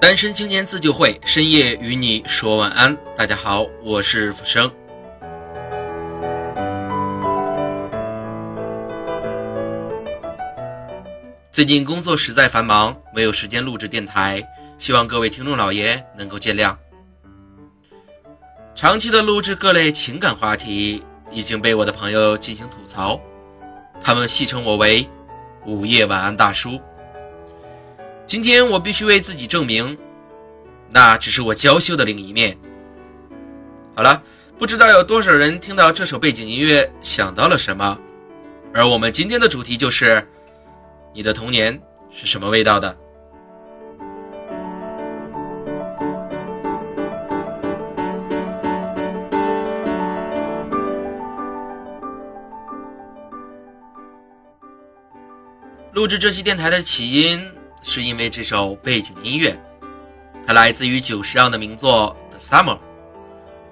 单身青年自救会深夜与你说晚安。大家好，我是浮生。最近工作实在繁忙，没有时间录制电台，希望各位听众老爷能够见谅。长期的录制各类情感话题，已经被我的朋友进行吐槽，他们戏称我为“午夜晚安大叔”。今天我必须为自己证明，那只是我娇羞的另一面。好了，不知道有多少人听到这首背景音乐想到了什么？而我们今天的主题就是：你的童年是什么味道的？录制这期电台的起因。是因为这首背景音乐，它来自于久石让的名作《The Summer》，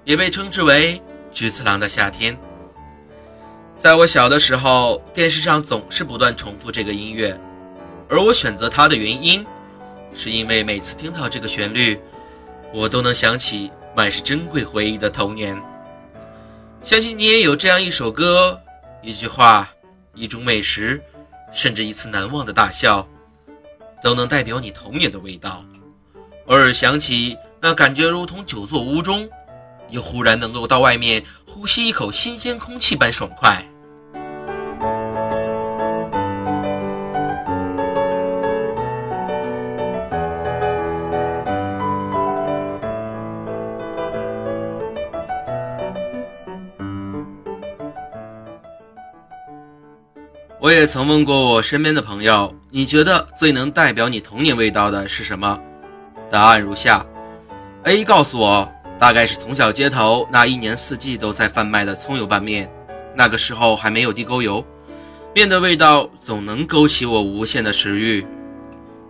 也被称之为菊次郎的夏天。在我小的时候，电视上总是不断重复这个音乐，而我选择它的原因，是因为每次听到这个旋律，我都能想起满是珍贵回忆的童年。相信你也有这样一首歌、一句话、一种美食，甚至一次难忘的大笑。都能代表你童年的味道。偶尔想起，那感觉如同久坐屋中，又忽然能够到外面呼吸一口新鲜空气般爽快。我也曾问过我身边的朋友，你觉得最能代表你童年味道的是什么？答案如下：A 告诉我，大概是从小街头那一年四季都在贩卖的葱油拌面，那个时候还没有地沟油，面的味道总能勾起我无限的食欲。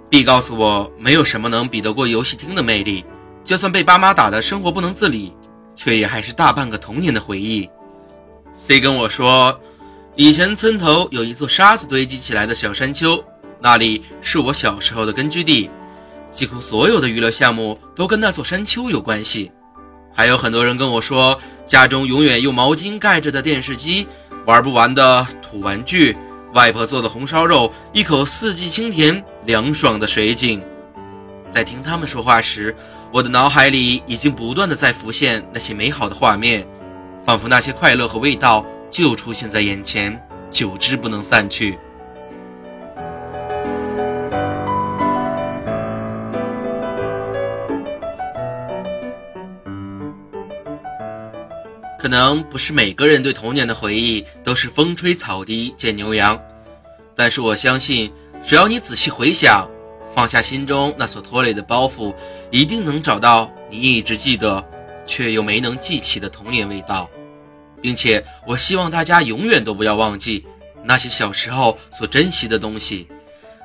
B 告诉我，没有什么能比得过游戏厅的魅力，就算被爸妈打的生活不能自理，却也还是大半个童年的回忆。C 跟我说。以前村头有一座沙子堆积起来的小山丘，那里是我小时候的根据地，几乎所有的娱乐项目都跟那座山丘有关系。还有很多人跟我说，家中永远用毛巾盖着的电视机，玩不完的土玩具，外婆做的红烧肉，一口四季清甜凉爽的水井。在听他们说话时，我的脑海里已经不断的在浮现那些美好的画面，仿佛那些快乐和味道。就出现在眼前，久之不能散去。可能不是每个人对童年的回忆都是风吹草低见牛羊，但是我相信，只要你仔细回想，放下心中那所拖累的包袱，一定能找到你一直记得却又没能记起的童年味道。并且，我希望大家永远都不要忘记那些小时候所珍惜的东西，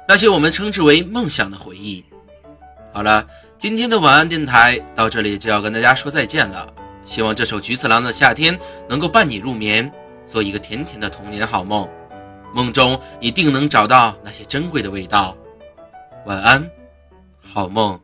那些我们称之为梦想的回忆。好了，今天的晚安电台到这里就要跟大家说再见了。希望这首菊次郎的夏天能够伴你入眠，做一个甜甜的童年好梦，梦中你定能找到那些珍贵的味道。晚安，好梦。